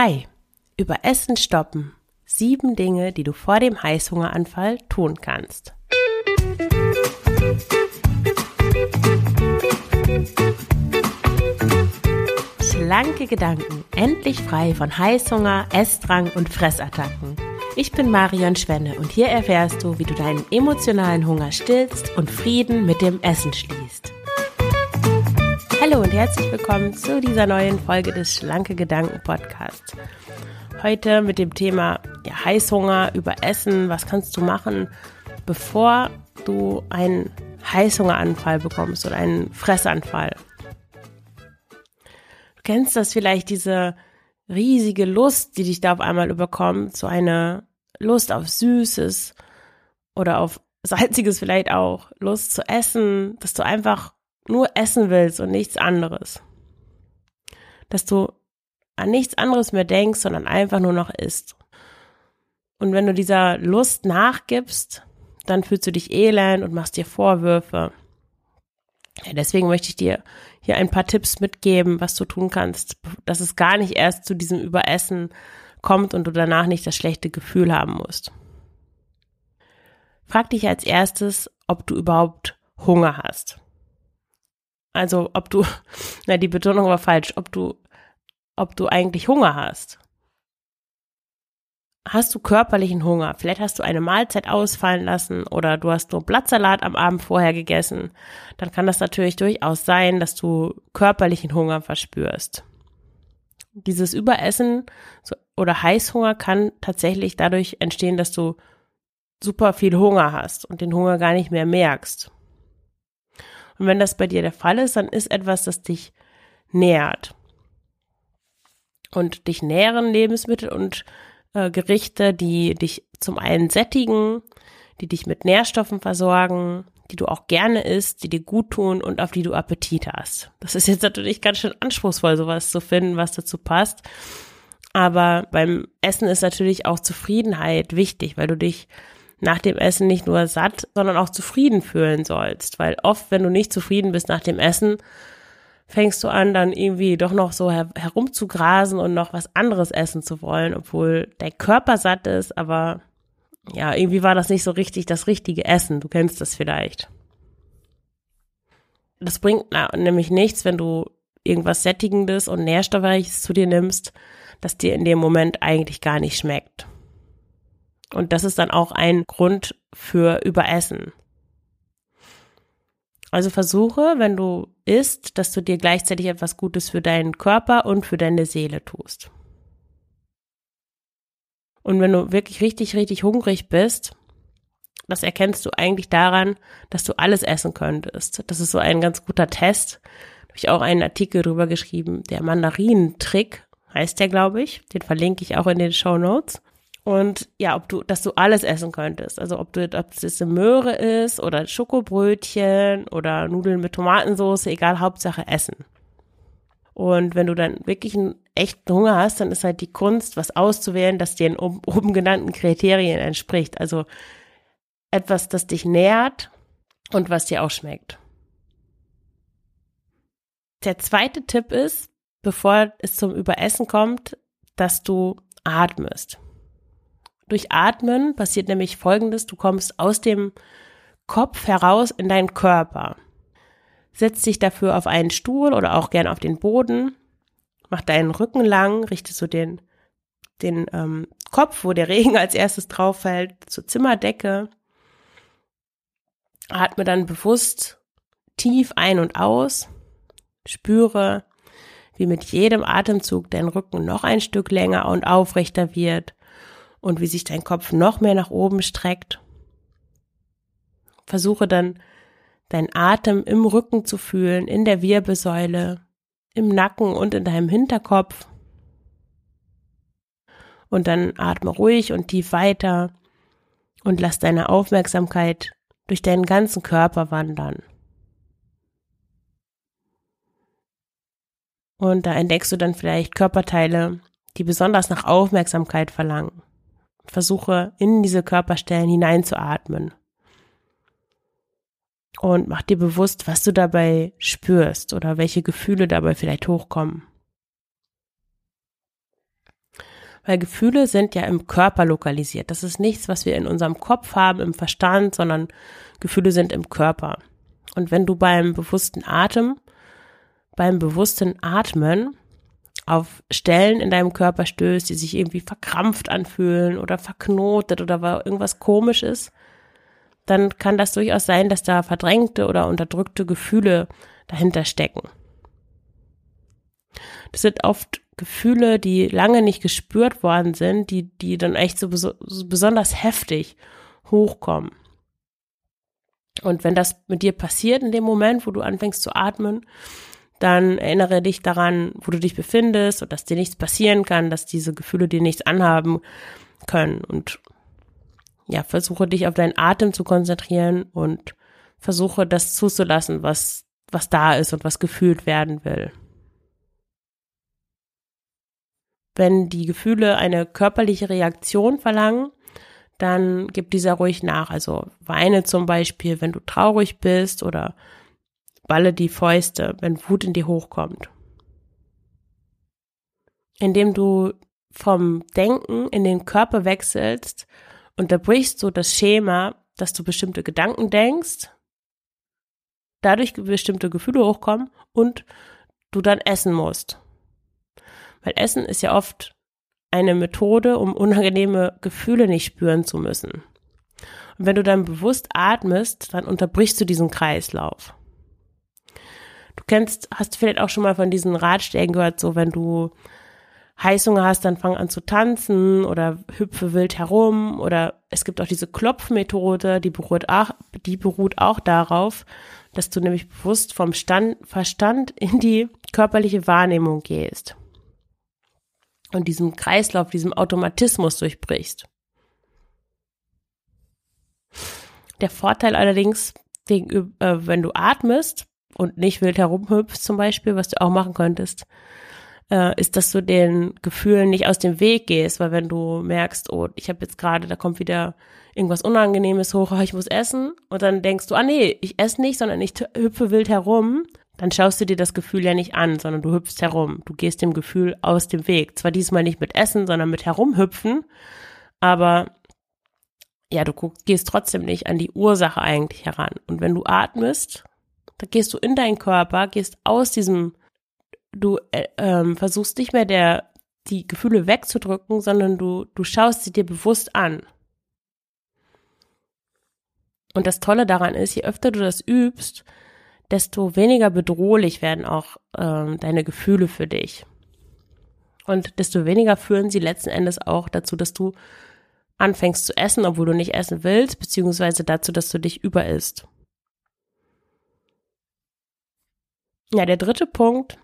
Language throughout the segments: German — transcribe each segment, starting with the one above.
Hi, über Essen stoppen. Sieben Dinge, die du vor dem Heißhungeranfall tun kannst. Schlanke Gedanken, endlich frei von Heißhunger, Essdrang und Fressattacken. Ich bin Marion Schwenne und hier erfährst du, wie du deinen emotionalen Hunger stillst und Frieden mit dem Essen schließt. Hallo und herzlich willkommen zu dieser neuen Folge des Schlanke Gedanken Podcasts. Heute mit dem Thema ja, Heißhunger, über Essen, was kannst du machen, bevor du einen Heißhungeranfall bekommst oder einen Fressanfall. Du kennst das vielleicht, diese riesige Lust, die dich da auf einmal überkommt, so eine Lust auf Süßes oder auf Salziges vielleicht auch, Lust zu essen, dass du einfach nur essen willst und nichts anderes. Dass du an nichts anderes mehr denkst, sondern einfach nur noch isst. Und wenn du dieser Lust nachgibst, dann fühlst du dich elend und machst dir Vorwürfe. Ja, deswegen möchte ich dir hier ein paar Tipps mitgeben, was du tun kannst, dass es gar nicht erst zu diesem Überessen kommt und du danach nicht das schlechte Gefühl haben musst. Frag dich als erstes, ob du überhaupt Hunger hast. Also ob du, na die Betonung war falsch, ob du, ob du eigentlich Hunger hast. Hast du körperlichen Hunger? Vielleicht hast du eine Mahlzeit ausfallen lassen oder du hast nur Blattsalat am Abend vorher gegessen. Dann kann das natürlich durchaus sein, dass du körperlichen Hunger verspürst. Dieses Überessen oder Heißhunger kann tatsächlich dadurch entstehen, dass du super viel Hunger hast und den Hunger gar nicht mehr merkst. Und wenn das bei dir der Fall ist, dann ist etwas, das dich nährt. Und dich nähren Lebensmittel und äh, Gerichte, die dich zum einen sättigen, die dich mit Nährstoffen versorgen, die du auch gerne isst, die dir gut tun und auf die du Appetit hast. Das ist jetzt natürlich ganz schön anspruchsvoll, sowas zu finden, was dazu passt. Aber beim Essen ist natürlich auch Zufriedenheit wichtig, weil du dich nach dem Essen nicht nur satt, sondern auch zufrieden fühlen sollst. Weil oft, wenn du nicht zufrieden bist nach dem Essen, fängst du an, dann irgendwie doch noch so her herumzugrasen und noch was anderes essen zu wollen, obwohl dein Körper satt ist, aber ja, irgendwie war das nicht so richtig das richtige Essen. Du kennst das vielleicht. Das bringt na, nämlich nichts, wenn du irgendwas Sättigendes und Nährstoffreiches zu dir nimmst, das dir in dem Moment eigentlich gar nicht schmeckt. Und das ist dann auch ein Grund für Überessen. Also versuche, wenn du isst, dass du dir gleichzeitig etwas Gutes für deinen Körper und für deine Seele tust. Und wenn du wirklich richtig, richtig hungrig bist, das erkennst du eigentlich daran, dass du alles essen könntest. Das ist so ein ganz guter Test. Da habe ich auch einen Artikel drüber geschrieben. Der Mandarinentrick heißt der, glaube ich. Den verlinke ich auch in den Show Notes. Und ja, ob du, dass du alles essen könntest. Also ob du, ob es eine Möhre ist oder Schokobrötchen oder Nudeln mit Tomatensauce, egal, Hauptsache Essen. Und wenn du dann wirklich einen echten Hunger hast, dann ist halt die Kunst, was auszuwählen, das den oben genannten Kriterien entspricht. Also etwas, das dich nährt und was dir auch schmeckt. Der zweite Tipp ist, bevor es zum Überessen kommt, dass du atmest. Durch Atmen passiert nämlich Folgendes, du kommst aus dem Kopf heraus in deinen Körper. Setz dich dafür auf einen Stuhl oder auch gern auf den Boden, mach deinen Rücken lang, richtest du den, den ähm, Kopf, wo der Regen als erstes drauf fällt, zur Zimmerdecke. Atme dann bewusst tief ein und aus. Spüre, wie mit jedem Atemzug dein Rücken noch ein Stück länger und aufrechter wird und wie sich dein Kopf noch mehr nach oben streckt. Versuche dann deinen Atem im Rücken zu fühlen, in der Wirbelsäule, im Nacken und in deinem Hinterkopf. Und dann atme ruhig und tief weiter und lass deine Aufmerksamkeit durch deinen ganzen Körper wandern. Und da entdeckst du dann vielleicht Körperteile, die besonders nach Aufmerksamkeit verlangen. Versuche in diese Körperstellen hineinzuatmen. Und mach dir bewusst, was du dabei spürst oder welche Gefühle dabei vielleicht hochkommen. Weil Gefühle sind ja im Körper lokalisiert. Das ist nichts, was wir in unserem Kopf haben, im Verstand, sondern Gefühle sind im Körper. Und wenn du beim bewussten Atem, beim bewussten Atmen auf Stellen in deinem Körper stößt, die sich irgendwie verkrampft anfühlen oder verknotet oder irgendwas komisch ist, dann kann das durchaus sein, dass da verdrängte oder unterdrückte Gefühle dahinter stecken. Das sind oft Gefühle, die lange nicht gespürt worden sind, die, die dann echt so, so besonders heftig hochkommen. Und wenn das mit dir passiert in dem Moment, wo du anfängst zu atmen, dann erinnere dich daran, wo du dich befindest und dass dir nichts passieren kann, dass diese Gefühle dir nichts anhaben können und ja, versuche dich auf deinen Atem zu konzentrieren und versuche das zuzulassen, was, was da ist und was gefühlt werden will. Wenn die Gefühle eine körperliche Reaktion verlangen, dann gib dieser ruhig nach. Also weine zum Beispiel, wenn du traurig bist oder balle die Fäuste, wenn Wut in dir hochkommt. Indem du vom Denken in den Körper wechselst, unterbrichst du das Schema, dass du bestimmte Gedanken denkst, dadurch bestimmte Gefühle hochkommen und du dann essen musst. Weil Essen ist ja oft eine Methode, um unangenehme Gefühle nicht spüren zu müssen. Und wenn du dann bewusst atmest, dann unterbrichst du diesen Kreislauf. Du kennst, hast vielleicht auch schon mal von diesen Ratschlägen gehört, so wenn du Heißhunger hast, dann fang an zu tanzen oder hüpfe wild herum oder es gibt auch diese Klopfmethode, die beruht auch, die beruht auch darauf, dass du nämlich bewusst vom Stand, Verstand in die körperliche Wahrnehmung gehst und diesem Kreislauf, diesem Automatismus durchbrichst. Der Vorteil allerdings, äh, wenn du atmest und nicht wild herumhüpfst zum Beispiel, was du auch machen könntest, äh, ist, dass du den Gefühlen nicht aus dem Weg gehst, weil wenn du merkst, oh, ich habe jetzt gerade, da kommt wieder irgendwas Unangenehmes hoch, oh, ich muss essen, und dann denkst du, ah nee, ich esse nicht, sondern ich hüpfe wild herum, dann schaust du dir das Gefühl ja nicht an, sondern du hüpfst herum. Du gehst dem Gefühl aus dem Weg. Zwar diesmal nicht mit Essen, sondern mit Herumhüpfen, aber ja, du gehst trotzdem nicht an die Ursache eigentlich heran. Und wenn du atmest, dann gehst du in deinen Körper, gehst aus diesem, du äh, ähm, versuchst nicht mehr der, die Gefühle wegzudrücken, sondern du, du schaust sie dir bewusst an. Und das Tolle daran ist, je öfter du das übst, desto weniger bedrohlich werden auch ähm, deine Gefühle für dich. Und desto weniger führen sie letzten Endes auch dazu, dass du anfängst zu essen, obwohl du nicht essen willst, beziehungsweise dazu, dass du dich überisst. Ja, der dritte Punkt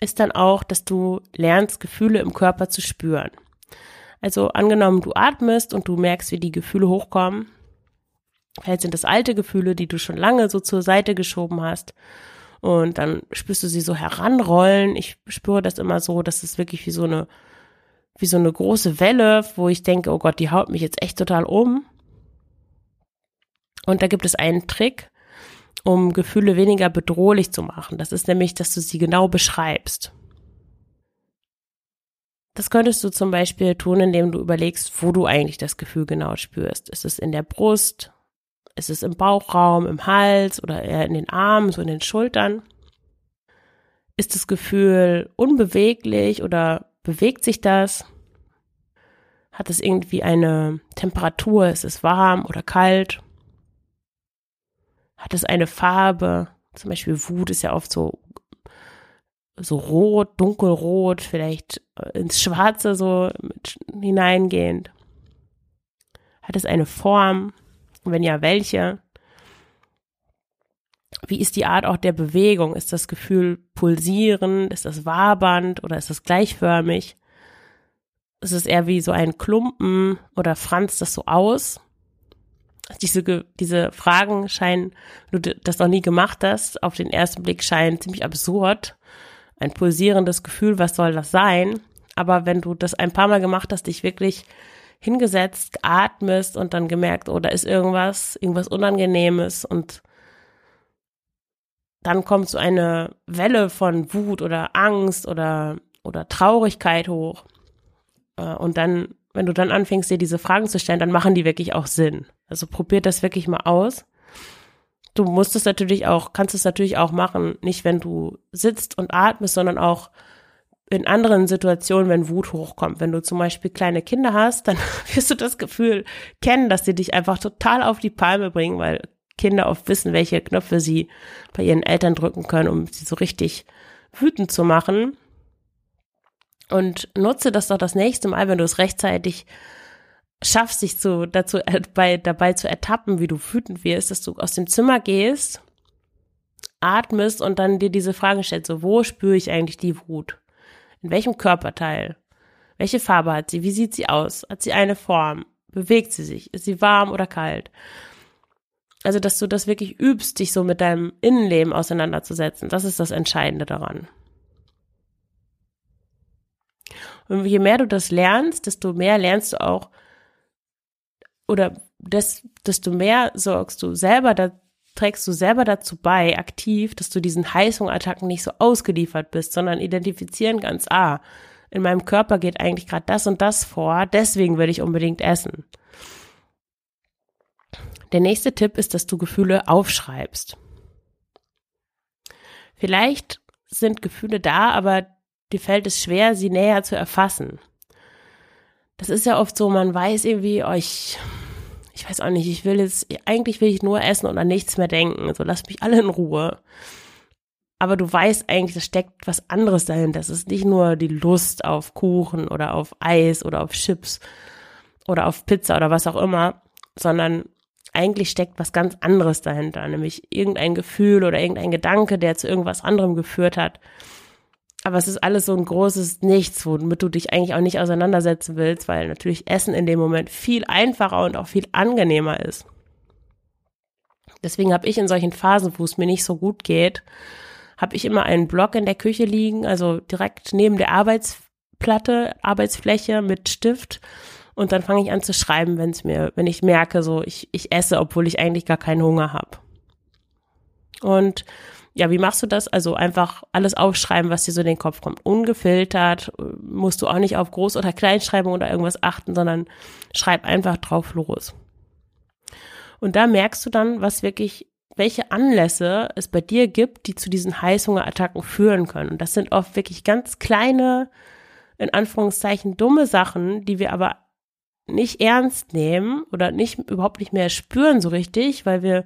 ist dann auch, dass du lernst, Gefühle im Körper zu spüren. Also angenommen, du atmest und du merkst, wie die Gefühle hochkommen, Vielleicht sind das alte Gefühle, die du schon lange so zur Seite geschoben hast. Und dann spürst du sie so heranrollen. Ich spüre das immer so, dass es wirklich wie so eine, wie so eine große Welle, wo ich denke, oh Gott, die haut mich jetzt echt total um. Und da gibt es einen Trick, um Gefühle weniger bedrohlich zu machen. Das ist nämlich, dass du sie genau beschreibst. Das könntest du zum Beispiel tun, indem du überlegst, wo du eigentlich das Gefühl genau spürst. Ist es in der Brust? Ist es im Bauchraum, im Hals oder eher in den Armen, so in den Schultern? Ist das Gefühl unbeweglich oder bewegt sich das? Hat es irgendwie eine Temperatur? Ist es warm oder kalt? Hat es eine Farbe? Zum Beispiel Wut ist ja oft so, so rot, dunkelrot, vielleicht ins Schwarze so hineingehend. Hat es eine Form? wenn ja, welche? Wie ist die Art auch der Bewegung? Ist das Gefühl pulsierend? Ist das wabernd oder ist das gleichförmig? Ist es eher wie so ein Klumpen oder franzt das so aus? Diese, diese Fragen scheinen, wenn du das noch nie gemacht hast, auf den ersten Blick scheinen ziemlich absurd. Ein pulsierendes Gefühl, was soll das sein? Aber wenn du das ein paar Mal gemacht hast, dich wirklich hingesetzt, geatmest und dann gemerkt, oh, da ist irgendwas, irgendwas Unangenehmes und dann kommt so eine Welle von Wut oder Angst oder, oder Traurigkeit hoch. Äh, und dann, wenn du dann anfängst, dir diese Fragen zu stellen, dann machen die wirklich auch Sinn. Also probier das wirklich mal aus. Du musst es natürlich auch, kannst es natürlich auch machen, nicht wenn du sitzt und atmest, sondern auch in anderen Situationen, wenn Wut hochkommt. Wenn du zum Beispiel kleine Kinder hast, dann wirst du das Gefühl kennen, dass sie dich einfach total auf die Palme bringen, weil Kinder oft wissen, welche Knöpfe sie bei ihren Eltern drücken können, um sie so richtig wütend zu machen. Und nutze das doch das nächste Mal, wenn du es rechtzeitig schaffst, dich so dazu äh, bei, dabei zu ertappen, wie du wütend wirst, dass du aus dem Zimmer gehst, atmest und dann dir diese Frage stellst, so wo spüre ich eigentlich die Wut? In welchem Körperteil? Welche Farbe hat sie? Wie sieht sie aus? Hat sie eine Form? Bewegt sie sich? Ist sie warm oder kalt? Also, dass du das wirklich übst, dich so mit deinem Innenleben auseinanderzusetzen. Das ist das Entscheidende daran. Und je mehr du das lernst, desto mehr lernst du auch, oder des, desto mehr sorgst du selber, da trägst du selber dazu bei, aktiv, dass du diesen Heißhungerattacken nicht so ausgeliefert bist, sondern identifizieren ganz, ah, in meinem Körper geht eigentlich gerade das und das vor, deswegen will ich unbedingt essen. Der nächste Tipp ist, dass du Gefühle aufschreibst. Vielleicht sind Gefühle da, aber dir fällt es schwer, sie näher zu erfassen. Das ist ja oft so, man weiß irgendwie, oh, ich, ich weiß auch nicht, ich will jetzt, eigentlich will ich nur essen und an nichts mehr denken. So, lass mich alle in Ruhe. Aber du weißt eigentlich, da steckt was anderes dahinter. Das ist nicht nur die Lust auf Kuchen oder auf Eis oder auf Chips oder auf Pizza oder was auch immer, sondern eigentlich steckt was ganz anderes dahinter, nämlich irgendein Gefühl oder irgendein Gedanke, der zu irgendwas anderem geführt hat. Aber es ist alles so ein großes Nichts, womit du dich eigentlich auch nicht auseinandersetzen willst, weil natürlich Essen in dem Moment viel einfacher und auch viel angenehmer ist. Deswegen habe ich in solchen Phasen, wo es mir nicht so gut geht, habe ich immer einen Block in der Küche liegen, also direkt neben der Arbeitsplatte, Arbeitsfläche mit Stift. Und dann fange ich an zu schreiben, wenn es mir, wenn ich merke, so ich, ich esse, obwohl ich eigentlich gar keinen Hunger habe. Und ja, wie machst du das? Also einfach alles aufschreiben, was dir so in den Kopf kommt. Ungefiltert, musst du auch nicht auf Groß- oder Kleinschreibung oder irgendwas achten, sondern schreib einfach drauf los. Und da merkst du dann, was wirklich, welche Anlässe es bei dir gibt, die zu diesen Heißhungerattacken führen können. Und das sind oft wirklich ganz kleine, in Anführungszeichen dumme Sachen, die wir aber nicht ernst nehmen oder nicht überhaupt nicht mehr spüren so richtig, weil wir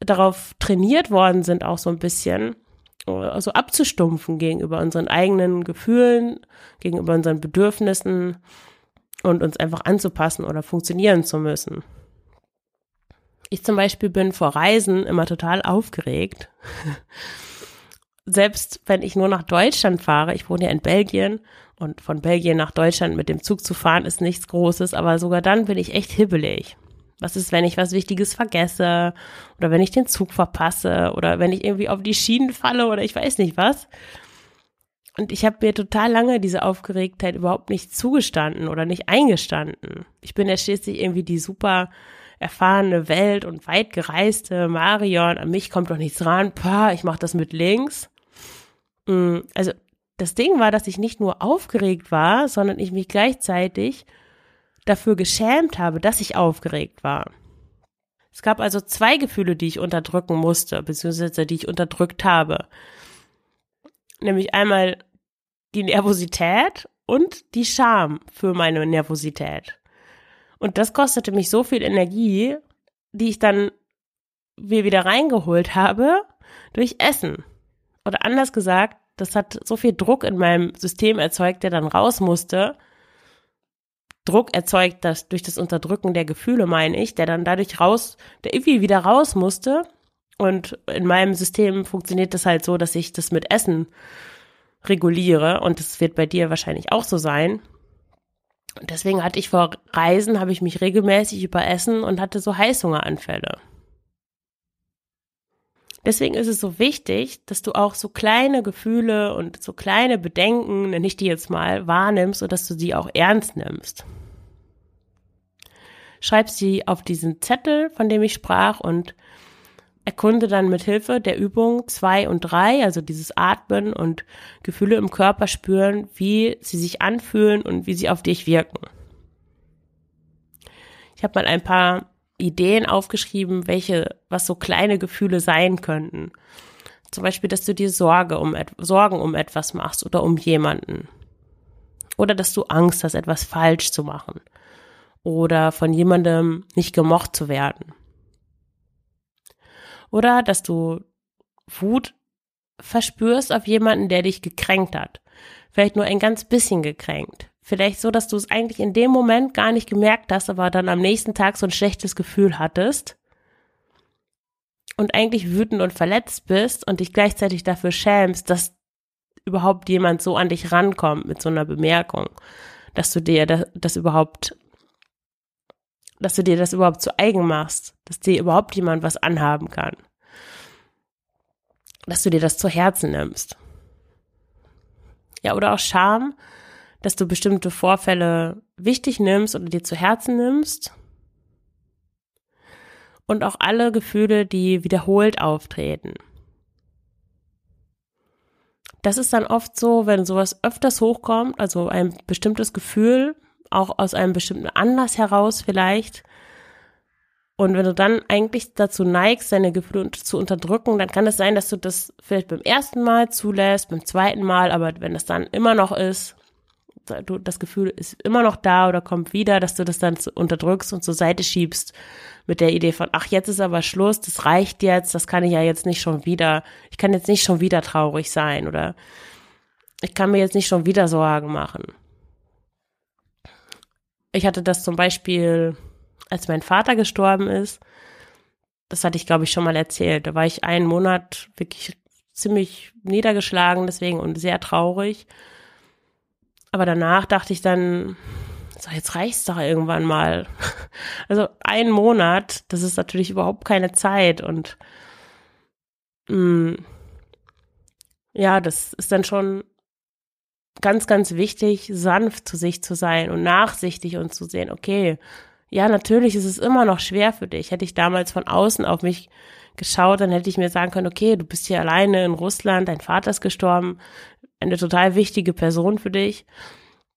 darauf trainiert worden sind, auch so ein bisschen, also abzustumpfen gegenüber unseren eigenen Gefühlen, gegenüber unseren Bedürfnissen und uns einfach anzupassen oder funktionieren zu müssen. Ich zum Beispiel bin vor Reisen immer total aufgeregt. Selbst wenn ich nur nach Deutschland fahre, ich wohne ja in Belgien und von Belgien nach Deutschland mit dem Zug zu fahren ist nichts Großes, aber sogar dann bin ich echt hibbelig. Was ist, wenn ich was Wichtiges vergesse oder wenn ich den Zug verpasse oder wenn ich irgendwie auf die Schienen falle oder ich weiß nicht was. Und ich habe mir total lange diese Aufgeregtheit überhaupt nicht zugestanden oder nicht eingestanden. Ich bin ja schließlich irgendwie die super erfahrene Welt und weit gereiste Marion. An mich kommt doch nichts ran. Pah, ich mache das mit links. Mm, also das Ding war, dass ich nicht nur aufgeregt war, sondern ich mich gleichzeitig dafür geschämt habe, dass ich aufgeregt war. Es gab also zwei Gefühle, die ich unterdrücken musste, beziehungsweise die ich unterdrückt habe. Nämlich einmal die Nervosität und die Scham für meine Nervosität. Und das kostete mich so viel Energie, die ich dann wieder reingeholt habe durch Essen. Oder anders gesagt, das hat so viel Druck in meinem System erzeugt, der dann raus musste, Druck erzeugt, das durch das Unterdrücken der Gefühle, meine ich, der dann dadurch raus, der irgendwie wieder raus musste. Und in meinem System funktioniert das halt so, dass ich das mit Essen reguliere und das wird bei dir wahrscheinlich auch so sein. Und deswegen hatte ich vor Reisen, habe ich mich regelmäßig überessen und hatte so Heißhungeranfälle. Deswegen ist es so wichtig, dass du auch so kleine Gefühle und so kleine Bedenken, nenne ich die jetzt mal, wahrnimmst und dass du sie auch ernst nimmst schreib sie auf diesen Zettel, von dem ich sprach und erkunde dann mit Hilfe der Übung zwei und drei, also dieses Atmen und Gefühle im Körper spüren, wie sie sich anfühlen und wie sie auf dich wirken. Ich habe mal ein paar Ideen aufgeschrieben, welche, was so kleine Gefühle sein könnten. Zum Beispiel, dass du dir Sorge um, Sorgen um etwas machst oder um jemanden. Oder dass du Angst hast, etwas falsch zu machen. Oder von jemandem nicht gemocht zu werden. Oder dass du Wut verspürst auf jemanden, der dich gekränkt hat. Vielleicht nur ein ganz bisschen gekränkt. Vielleicht so, dass du es eigentlich in dem Moment gar nicht gemerkt hast, aber dann am nächsten Tag so ein schlechtes Gefühl hattest und eigentlich wütend und verletzt bist und dich gleichzeitig dafür schämst, dass überhaupt jemand so an dich rankommt mit so einer Bemerkung, dass du dir das, das überhaupt, dass du dir das überhaupt zu eigen machst, dass dir überhaupt jemand was anhaben kann, dass du dir das zu Herzen nimmst. Ja, oder auch Scham, dass du bestimmte Vorfälle wichtig nimmst oder dir zu Herzen nimmst. Und auch alle Gefühle, die wiederholt auftreten. Das ist dann oft so, wenn sowas öfters hochkommt, also ein bestimmtes Gefühl, auch aus einem bestimmten Anlass heraus vielleicht. Und wenn du dann eigentlich dazu neigst, deine Gefühle zu unterdrücken, dann kann es sein, dass du das vielleicht beim ersten Mal zulässt, beim zweiten Mal, aber wenn das dann immer noch ist, das Gefühl ist immer noch da oder kommt wieder, dass du das dann unterdrückst und zur Seite schiebst mit der Idee von, ach, jetzt ist aber Schluss, das reicht jetzt, das kann ich ja jetzt nicht schon wieder, ich kann jetzt nicht schon wieder traurig sein oder ich kann mir jetzt nicht schon wieder Sorgen machen. Ich hatte das zum Beispiel, als mein Vater gestorben ist, das hatte ich, glaube ich, schon mal erzählt. Da war ich einen Monat wirklich ziemlich niedergeschlagen deswegen und sehr traurig. Aber danach dachte ich dann, so, jetzt reicht's doch irgendwann mal. Also ein Monat, das ist natürlich überhaupt keine Zeit und mh, mm, ja, das ist dann schon ganz, ganz wichtig, sanft zu sich zu sein und nachsichtig und zu sehen, okay, ja, natürlich ist es immer noch schwer für dich. Hätte ich damals von außen auf mich geschaut, dann hätte ich mir sagen können, okay, du bist hier alleine in Russland, dein Vater ist gestorben, eine total wichtige Person für dich.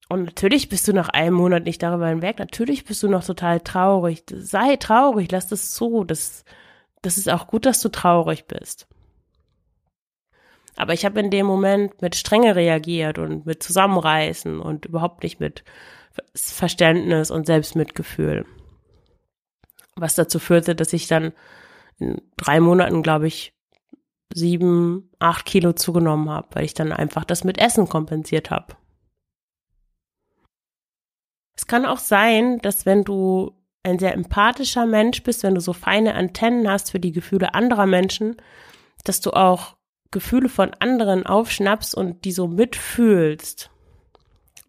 Und natürlich bist du nach einem Monat nicht darüber hinweg. Natürlich bist du noch total traurig. Sei traurig, lass das zu. Das, das ist auch gut, dass du traurig bist. Aber ich habe in dem Moment mit Strenge reagiert und mit Zusammenreißen und überhaupt nicht mit Verständnis und Selbstmitgefühl. Was dazu führte, dass ich dann in drei Monaten, glaube ich, sieben, acht Kilo zugenommen habe, weil ich dann einfach das mit Essen kompensiert habe. Es kann auch sein, dass wenn du ein sehr empathischer Mensch bist, wenn du so feine Antennen hast für die Gefühle anderer Menschen, dass du auch Gefühle von anderen aufschnappst und die so mitfühlst.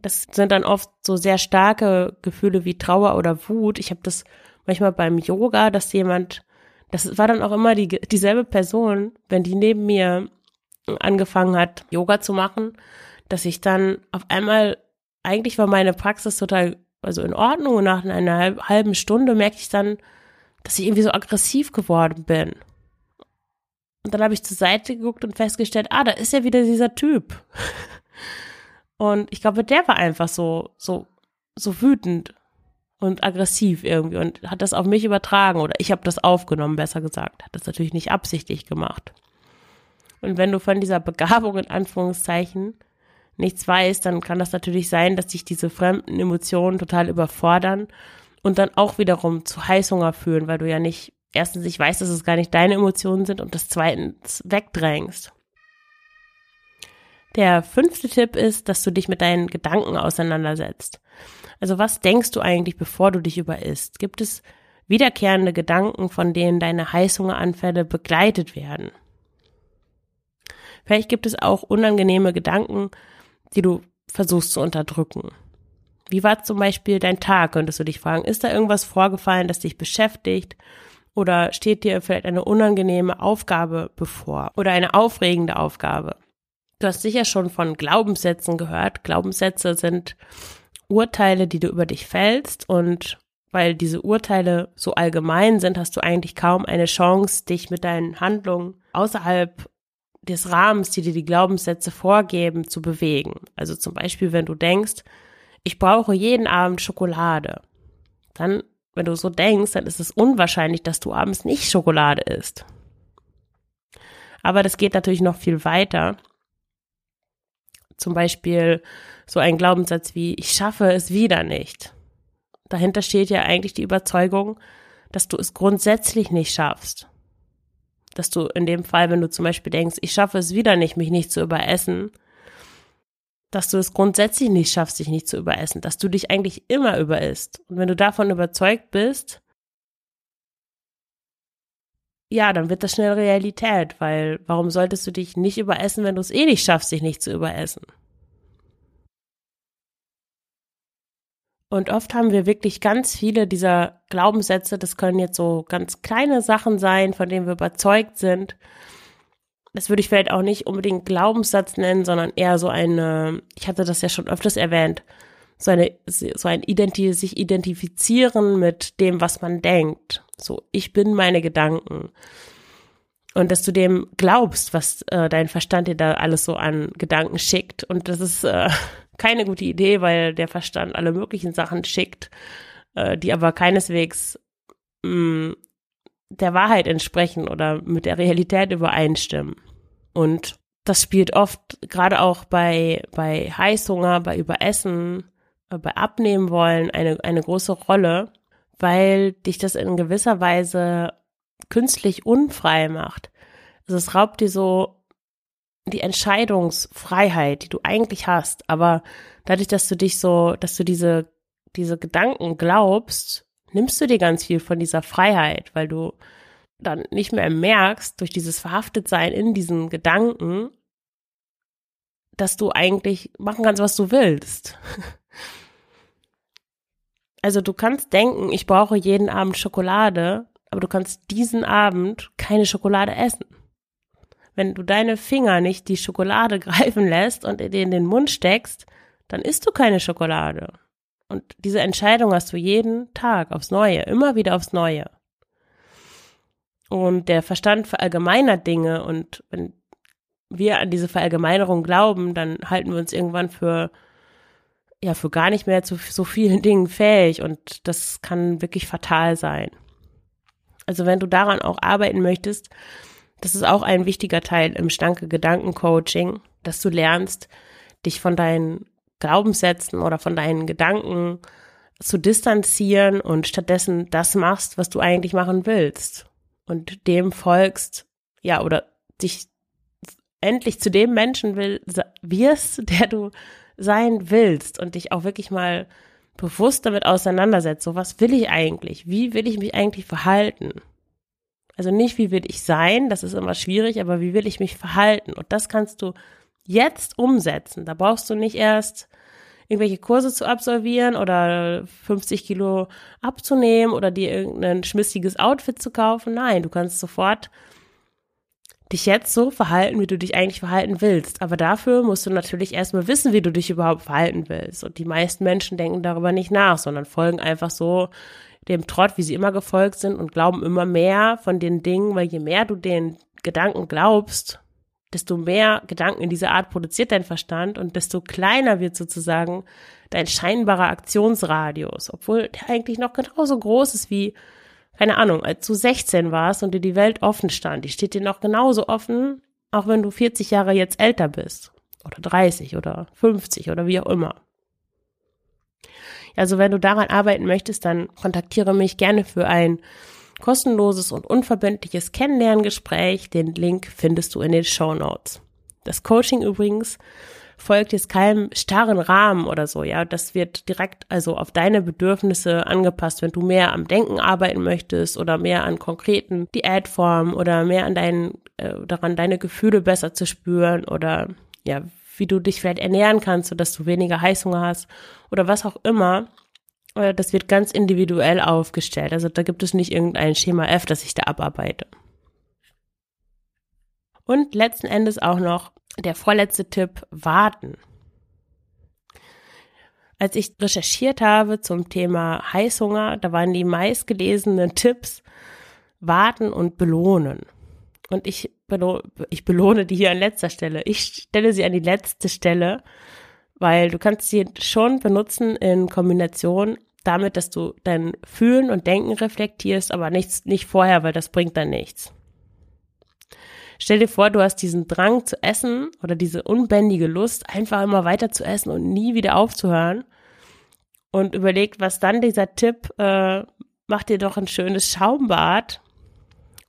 Das sind dann oft so sehr starke Gefühle wie Trauer oder Wut. Ich habe das manchmal beim Yoga, dass jemand das war dann auch immer die, dieselbe Person, wenn die neben mir angefangen hat, Yoga zu machen, dass ich dann auf einmal, eigentlich war meine Praxis total, also in Ordnung und nach einer halben Stunde merkte ich dann, dass ich irgendwie so aggressiv geworden bin. Und dann habe ich zur Seite geguckt und festgestellt, ah, da ist ja wieder dieser Typ. Und ich glaube, der war einfach so, so, so wütend und aggressiv irgendwie und hat das auf mich übertragen oder ich habe das aufgenommen, besser gesagt. Hat das natürlich nicht absichtlich gemacht. Und wenn du von dieser Begabung in Anführungszeichen nichts weißt, dann kann das natürlich sein, dass dich diese fremden Emotionen total überfordern und dann auch wiederum zu Heißhunger führen, weil du ja nicht erstens nicht weißt, dass es gar nicht deine Emotionen sind und das zweitens wegdrängst. Der fünfte Tipp ist, dass du dich mit deinen Gedanken auseinandersetzt. Also was denkst du eigentlich, bevor du dich überisst? Gibt es wiederkehrende Gedanken, von denen deine Heißhungeranfälle begleitet werden? Vielleicht gibt es auch unangenehme Gedanken, die du versuchst zu unterdrücken. Wie war zum Beispiel dein Tag, könntest du dich fragen. Ist da irgendwas vorgefallen, das dich beschäftigt? Oder steht dir vielleicht eine unangenehme Aufgabe bevor oder eine aufregende Aufgabe? Du hast sicher schon von Glaubenssätzen gehört. Glaubenssätze sind Urteile, die du über dich fällst und weil diese Urteile so allgemein sind, hast du eigentlich kaum eine Chance, dich mit deinen Handlungen außerhalb des Rahmens, die dir die Glaubenssätze vorgeben, zu bewegen. Also zum Beispiel, wenn du denkst, ich brauche jeden Abend Schokolade, dann, wenn du so denkst, dann ist es unwahrscheinlich, dass du abends nicht Schokolade isst. Aber das geht natürlich noch viel weiter. Zum Beispiel so ein Glaubenssatz wie, ich schaffe es wieder nicht. Dahinter steht ja eigentlich die Überzeugung, dass du es grundsätzlich nicht schaffst. Dass du in dem Fall, wenn du zum Beispiel denkst, ich schaffe es wieder nicht, mich nicht zu überessen, dass du es grundsätzlich nicht schaffst, dich nicht zu überessen, dass du dich eigentlich immer überisst. Und wenn du davon überzeugt bist, ja, dann wird das schnell Realität, weil warum solltest du dich nicht überessen, wenn du es eh nicht schaffst, dich nicht zu überessen? Und oft haben wir wirklich ganz viele dieser Glaubenssätze, das können jetzt so ganz kleine Sachen sein, von denen wir überzeugt sind. Das würde ich vielleicht auch nicht unbedingt Glaubenssatz nennen, sondern eher so eine, ich hatte das ja schon öfters erwähnt, so eine, so ein Identi sich identifizieren mit dem, was man denkt. So, ich bin meine Gedanken. Und dass du dem glaubst, was äh, dein Verstand dir da alles so an Gedanken schickt. Und das ist, äh, keine gute Idee, weil der Verstand alle möglichen Sachen schickt, äh, die aber keineswegs mh, mm, der Wahrheit entsprechen oder mit der Realität übereinstimmen. Und das spielt oft gerade auch bei, bei Heißhunger, bei Überessen, bei Abnehmen wollen eine, eine große Rolle, weil dich das in gewisser Weise künstlich unfrei macht. Also es raubt dir so die Entscheidungsfreiheit, die du eigentlich hast, aber dadurch, dass du dich so, dass du diese, diese Gedanken glaubst, nimmst du dir ganz viel von dieser Freiheit, weil du dann nicht mehr merkst, durch dieses Verhaftetsein in diesen Gedanken, dass du eigentlich machen kannst, was du willst. Also du kannst denken, ich brauche jeden Abend Schokolade, aber du kannst diesen Abend keine Schokolade essen wenn du deine Finger nicht die Schokolade greifen lässt und dir in den Mund steckst, dann isst du keine Schokolade. Und diese Entscheidung hast du jeden Tag aufs Neue, immer wieder aufs Neue. Und der Verstand verallgemeinert Dinge und wenn wir an diese Verallgemeinerung glauben, dann halten wir uns irgendwann für ja für gar nicht mehr zu so vielen Dingen fähig und das kann wirklich fatal sein. Also wenn du daran auch arbeiten möchtest, das ist auch ein wichtiger Teil im Stanke Gedanken Coaching, dass du lernst, dich von deinen Glaubenssätzen oder von deinen Gedanken zu distanzieren und stattdessen das machst, was du eigentlich machen willst und dem folgst, ja, oder dich endlich zu dem Menschen will, wirst, der du sein willst und dich auch wirklich mal bewusst damit auseinandersetzt. So, was will ich eigentlich? Wie will ich mich eigentlich verhalten? Also nicht, wie will ich sein, das ist immer schwierig, aber wie will ich mich verhalten? Und das kannst du jetzt umsetzen. Da brauchst du nicht erst irgendwelche Kurse zu absolvieren oder 50 Kilo abzunehmen oder dir irgendein schmissiges Outfit zu kaufen. Nein, du kannst sofort dich jetzt so verhalten, wie du dich eigentlich verhalten willst. Aber dafür musst du natürlich erstmal wissen, wie du dich überhaupt verhalten willst. Und die meisten Menschen denken darüber nicht nach, sondern folgen einfach so dem Trott, wie sie immer gefolgt sind und glauben immer mehr von den Dingen, weil je mehr du den Gedanken glaubst, desto mehr Gedanken in dieser Art produziert dein Verstand und desto kleiner wird sozusagen dein scheinbarer Aktionsradius, obwohl der eigentlich noch genauso groß ist wie, keine Ahnung, als du 16 warst und dir die Welt offen stand. Die steht dir noch genauso offen, auch wenn du 40 Jahre jetzt älter bist oder 30 oder 50 oder wie auch immer. Also wenn du daran arbeiten möchtest, dann kontaktiere mich gerne für ein kostenloses und unverbindliches Kennenlerngespräch. Den Link findest du in den Show Notes. Das Coaching übrigens folgt jetzt keinem starren Rahmen oder so, ja. Das wird direkt also auf deine Bedürfnisse angepasst, wenn du mehr am Denken arbeiten möchtest oder mehr an konkreten Diätformen oder mehr an deinen, äh, daran deine Gefühle besser zu spüren oder ja, wie du dich vielleicht ernähren kannst, sodass du weniger Heißhunger hast oder was auch immer. Äh, das wird ganz individuell aufgestellt. Also da gibt es nicht irgendein Schema F, das ich da abarbeite. Und letzten Endes auch noch der vorletzte Tipp, warten. Als ich recherchiert habe zum Thema Heißhunger, da waren die meistgelesenen Tipps warten und belohnen. Und ich, belo ich belohne die hier an letzter Stelle. Ich stelle sie an die letzte Stelle, weil du kannst sie schon benutzen in Kombination damit, dass du dein Fühlen und Denken reflektierst, aber nichts, nicht vorher, weil das bringt dann nichts. Stell dir vor, du hast diesen Drang zu essen oder diese unbändige Lust, einfach immer weiter zu essen und nie wieder aufzuhören. Und überleg, was dann dieser Tipp, äh, mach dir doch ein schönes Schaumbad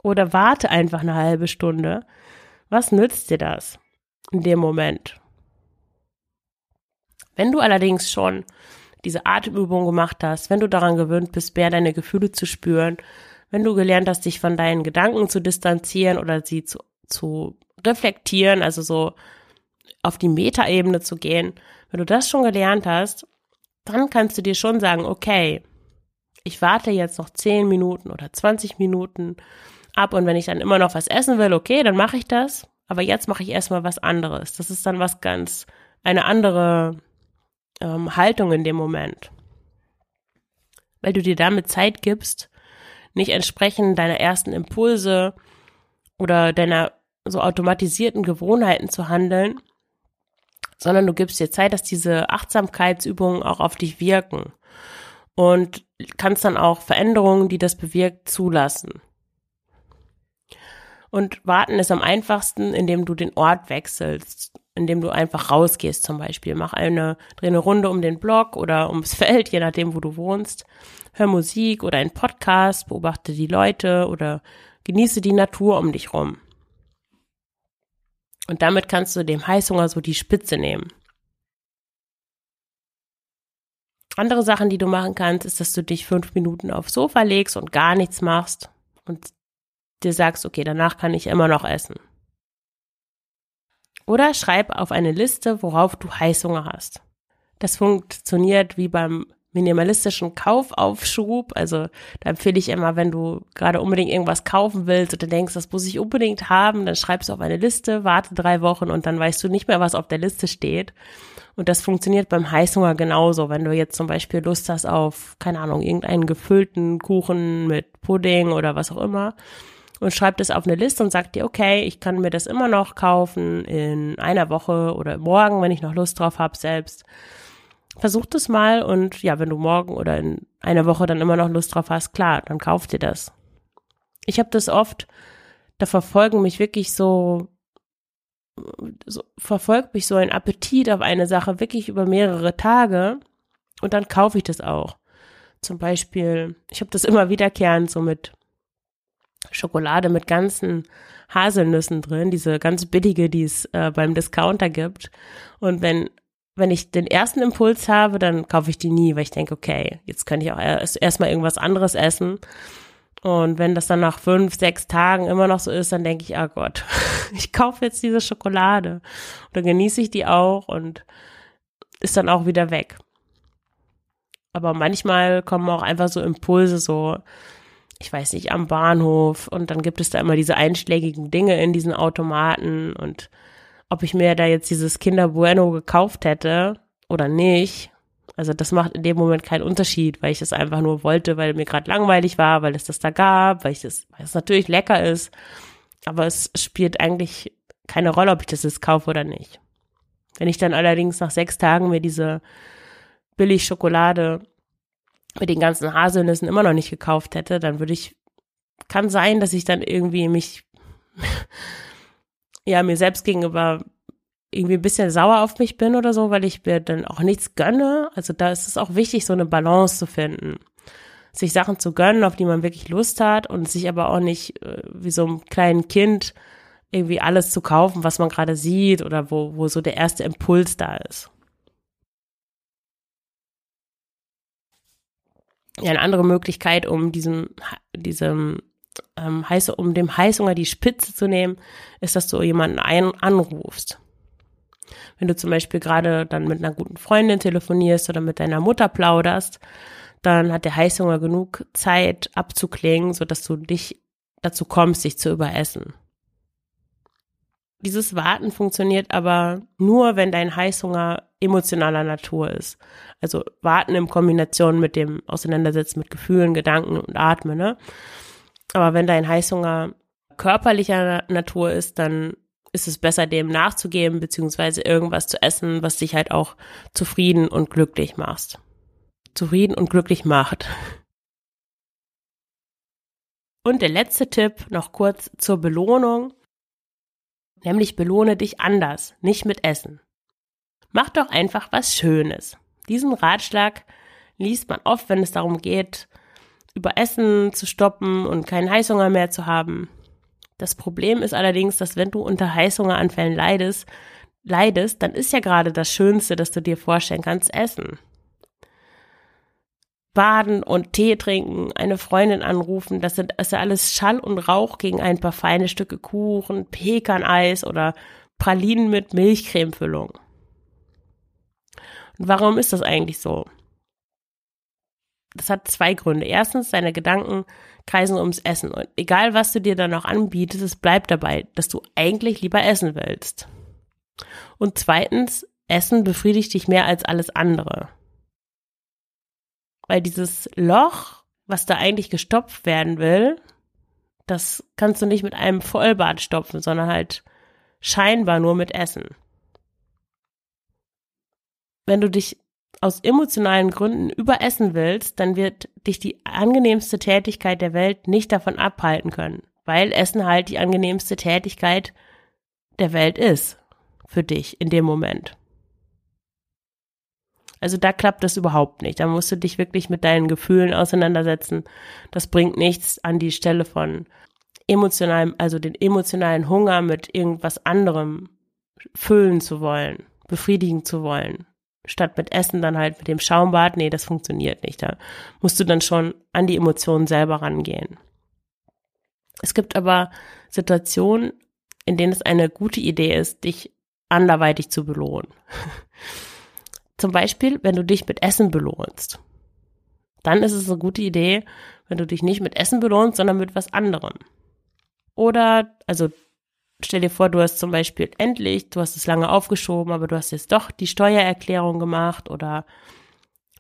oder warte einfach eine halbe Stunde. Was nützt dir das in dem Moment? Wenn du allerdings schon diese Atemübung gemacht hast, wenn du daran gewöhnt bist, mehr deine Gefühle zu spüren, wenn du gelernt hast, dich von deinen Gedanken zu distanzieren oder sie zu, zu reflektieren, also so auf die Metaebene zu gehen, wenn du das schon gelernt hast, dann kannst du dir schon sagen, okay, ich warte jetzt noch 10 Minuten oder 20 Minuten ab und wenn ich dann immer noch was essen will, okay, dann mache ich das. Aber jetzt mache ich erstmal was anderes. Das ist dann was ganz, eine andere ähm, Haltung in dem Moment. Weil du dir damit Zeit gibst, nicht entsprechend deiner ersten Impulse oder deiner so automatisierten Gewohnheiten zu handeln, sondern du gibst dir Zeit, dass diese Achtsamkeitsübungen auch auf dich wirken und kannst dann auch Veränderungen, die das bewirkt, zulassen. Und warten ist am einfachsten, indem du den Ort wechselst, indem du einfach rausgehst zum Beispiel. Mach eine, dreh eine Runde um den Block oder ums Feld, je nachdem, wo du wohnst. Hör Musik oder einen Podcast, beobachte die Leute oder genieße die Natur um dich rum. Und damit kannst du dem Heißhunger so die Spitze nehmen. Andere Sachen, die du machen kannst, ist, dass du dich fünf Minuten aufs Sofa legst und gar nichts machst und dir sagst, okay, danach kann ich immer noch essen. Oder schreib auf eine Liste, worauf du Heißhunger hast. Das funktioniert wie beim minimalistischen Kaufaufschub. Also da empfehle ich immer, wenn du gerade unbedingt irgendwas kaufen willst oder denkst, das muss ich unbedingt haben, dann schreibst du auf eine Liste, warte drei Wochen und dann weißt du nicht mehr, was auf der Liste steht. Und das funktioniert beim Heißhunger genauso. Wenn du jetzt zum Beispiel Lust hast auf, keine Ahnung, irgendeinen gefüllten Kuchen mit Pudding oder was auch immer, und schreibt es auf eine Liste und sagt dir, okay, ich kann mir das immer noch kaufen in einer Woche oder morgen, wenn ich noch Lust drauf habe selbst. Versuch das mal und ja, wenn du morgen oder in einer Woche dann immer noch Lust drauf hast, klar, dann kauf dir das. Ich habe das oft, da verfolgen mich wirklich so, so verfolgt mich so ein Appetit auf eine Sache wirklich über mehrere Tage und dann kaufe ich das auch. Zum Beispiel, ich habe das immer wiederkehrend so mit Schokolade mit ganzen Haselnüssen drin, diese ganz billige, die es äh, beim Discounter gibt. Und wenn wenn ich den ersten Impuls habe, dann kaufe ich die nie, weil ich denke, okay, jetzt könnte ich auch erst erstmal irgendwas anderes essen. Und wenn das dann nach fünf, sechs Tagen immer noch so ist, dann denke ich, ah oh Gott, ich kaufe jetzt diese Schokolade. Und dann genieße ich die auch und ist dann auch wieder weg. Aber manchmal kommen auch einfach so Impulse, so, ich weiß nicht, am Bahnhof und dann gibt es da immer diese einschlägigen Dinge in diesen Automaten und ob ich mir da jetzt dieses Kinder Bueno gekauft hätte oder nicht, also das macht in dem Moment keinen Unterschied, weil ich es einfach nur wollte, weil mir gerade langweilig war, weil es das da gab, weil ich das, weil es natürlich lecker ist, aber es spielt eigentlich keine Rolle, ob ich das jetzt kaufe oder nicht. Wenn ich dann allerdings nach sechs Tagen mir diese billig Schokolade mit den ganzen Haselnüssen immer noch nicht gekauft hätte, dann würde ich, kann sein, dass ich dann irgendwie mich, ja, mir selbst gegenüber irgendwie ein bisschen sauer auf mich bin oder so, weil ich mir dann auch nichts gönne. Also da ist es auch wichtig, so eine Balance zu finden. Sich Sachen zu gönnen, auf die man wirklich Lust hat und sich aber auch nicht äh, wie so ein kleines Kind irgendwie alles zu kaufen, was man gerade sieht oder wo, wo so der erste Impuls da ist. ja, eine andere Möglichkeit, um diesem, diesem ähm, heiße, um dem Heißhunger die Spitze zu nehmen, ist, dass du jemanden ein, anrufst. Wenn du zum Beispiel gerade dann mit einer guten Freundin telefonierst oder mit deiner Mutter plauderst, dann hat der Heißhunger genug Zeit abzuklingen, so dass du dich dazu kommst, dich zu überessen. Dieses Warten funktioniert aber nur, wenn dein Heißhunger emotionaler Natur ist. Also warten in Kombination mit dem Auseinandersetzen mit Gefühlen, Gedanken und Atmen. Ne? Aber wenn dein Heißhunger körperlicher Natur ist, dann ist es besser, dem nachzugeben, beziehungsweise irgendwas zu essen, was dich halt auch zufrieden und glücklich machst. Zufrieden und glücklich macht. Und der letzte Tipp noch kurz zur Belohnung, nämlich belohne dich anders, nicht mit Essen. Mach doch einfach was Schönes. Diesen Ratschlag liest man oft, wenn es darum geht, über Essen zu stoppen und keinen Heißhunger mehr zu haben. Das Problem ist allerdings, dass wenn du unter Heißhungeranfällen leidest, leidest, dann ist ja gerade das Schönste, das du dir vorstellen kannst, Essen. Baden und Tee trinken, eine Freundin anrufen, das sind ist ja alles Schall und Rauch gegen ein paar feine Stücke Kuchen, Pekaneis oder Pralinen mit Milchcremefüllung. Und warum ist das eigentlich so? Das hat zwei Gründe. Erstens, deine Gedanken kreisen ums Essen. Und egal, was du dir dann noch anbietest, es bleibt dabei, dass du eigentlich lieber essen willst. Und zweitens, Essen befriedigt dich mehr als alles andere. Weil dieses Loch, was da eigentlich gestopft werden will, das kannst du nicht mit einem Vollbad stopfen, sondern halt scheinbar nur mit Essen. Wenn du dich aus emotionalen Gründen überessen willst, dann wird dich die angenehmste Tätigkeit der Welt nicht davon abhalten können, weil Essen halt die angenehmste Tätigkeit der Welt ist für dich in dem Moment. Also da klappt das überhaupt nicht. Da musst du dich wirklich mit deinen Gefühlen auseinandersetzen. Das bringt nichts an die Stelle von emotionalem, also den emotionalen Hunger mit irgendwas anderem füllen zu wollen, befriedigen zu wollen. Statt mit Essen dann halt mit dem Schaumbad. Nee, das funktioniert nicht. Da musst du dann schon an die Emotionen selber rangehen. Es gibt aber Situationen, in denen es eine gute Idee ist, dich anderweitig zu belohnen. Zum Beispiel, wenn du dich mit Essen belohnst. Dann ist es eine gute Idee, wenn du dich nicht mit Essen belohnst, sondern mit was anderem. Oder, also stell dir vor, du hast zum Beispiel endlich, du hast es lange aufgeschoben, aber du hast jetzt doch die Steuererklärung gemacht oder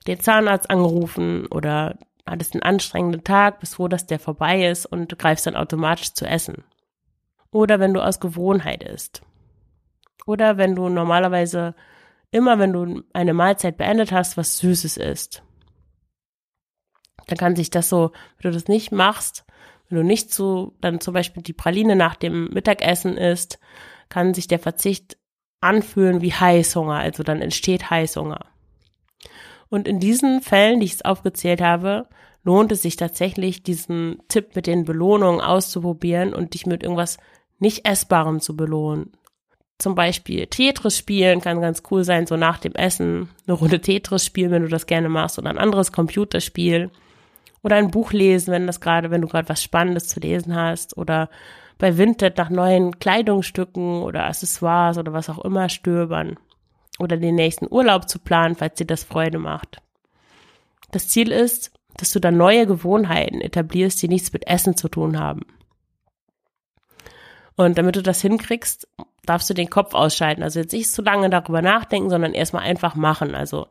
den Zahnarzt angerufen oder hattest einen anstrengenden Tag, bist froh, dass der vorbei ist und du greifst dann automatisch zu essen. Oder wenn du aus Gewohnheit isst. Oder wenn du normalerweise immer, wenn du eine Mahlzeit beendet hast, was Süßes isst. Dann kann sich das so, wenn du das nicht machst, wenn du nicht so, dann zum Beispiel die Praline nach dem Mittagessen isst, kann sich der Verzicht anfühlen wie Heißhunger, also dann entsteht Heißhunger. Und in diesen Fällen, die ich aufgezählt habe, lohnt es sich tatsächlich, diesen Tipp mit den Belohnungen auszuprobieren und dich mit irgendwas nicht Essbarem zu belohnen zum Beispiel Tetris spielen kann ganz cool sein, so nach dem Essen eine Runde Tetris spielen, wenn du das gerne machst, oder ein anderes Computerspiel. Oder ein Buch lesen, wenn das gerade, wenn du gerade was Spannendes zu lesen hast. Oder bei Vinted nach neuen Kleidungsstücken oder Accessoires oder was auch immer stöbern. Oder den nächsten Urlaub zu planen, falls dir das Freude macht. Das Ziel ist, dass du dann neue Gewohnheiten etablierst, die nichts mit Essen zu tun haben. Und damit du das hinkriegst, darfst du den Kopf ausschalten. Also jetzt nicht zu lange darüber nachdenken, sondern erstmal einfach machen. Also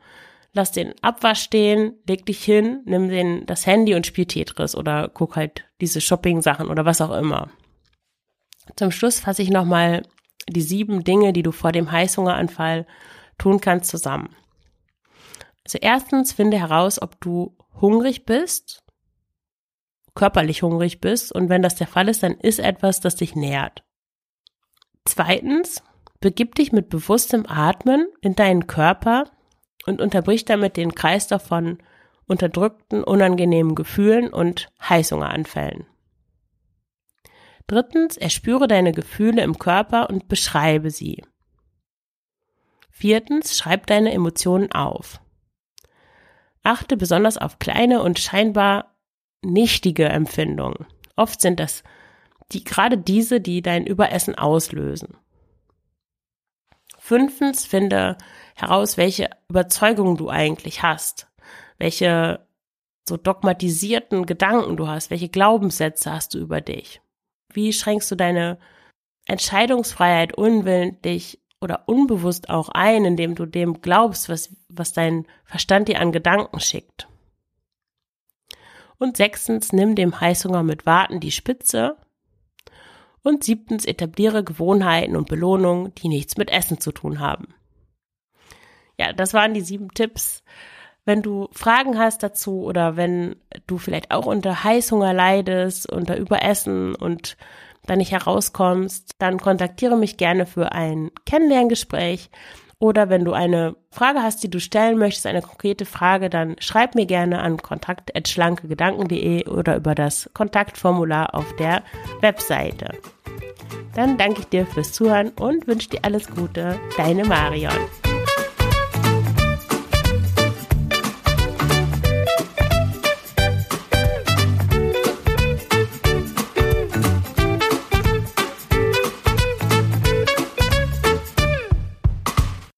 lass den Abwasch stehen, leg dich hin, nimm den, das Handy und spiel Tetris oder guck halt diese Shopping-Sachen oder was auch immer. Zum Schluss fasse ich nochmal die sieben Dinge, die du vor dem Heißhungeranfall tun kannst, zusammen. Also erstens finde heraus, ob du hungrig bist, körperlich hungrig bist und wenn das der Fall ist, dann ist etwas, das dich nährt. Zweitens, begib dich mit bewusstem Atmen in deinen Körper und unterbrich damit den Kreislauf von unterdrückten, unangenehmen Gefühlen und Heißhungeranfällen. Drittens, erspüre deine Gefühle im Körper und beschreibe sie. Viertens, schreib deine Emotionen auf. Achte besonders auf kleine und scheinbar nichtige Empfindungen. Oft sind das die gerade diese, die dein Überessen auslösen. Fünftens, finde heraus, welche Überzeugungen du eigentlich hast, welche so dogmatisierten Gedanken du hast, welche Glaubenssätze hast du über dich. Wie schränkst du deine Entscheidungsfreiheit unwillentlich oder unbewusst auch ein, indem du dem glaubst, was, was dein Verstand dir an Gedanken schickt. Und sechstens, nimm dem Heißhunger mit Warten die Spitze. Und siebtens, etabliere Gewohnheiten und Belohnungen, die nichts mit Essen zu tun haben. Ja, das waren die sieben Tipps. Wenn du Fragen hast dazu oder wenn du vielleicht auch unter Heißhunger leidest, unter Überessen und da nicht herauskommst, dann kontaktiere mich gerne für ein Kennenlerngespräch. Oder wenn du eine Frage hast, die du stellen möchtest, eine konkrete Frage, dann schreib mir gerne an kontakt.schlankegedanken.de oder über das Kontaktformular auf der Webseite. Dann danke ich dir fürs Zuhören und wünsche dir alles Gute. Deine Marion.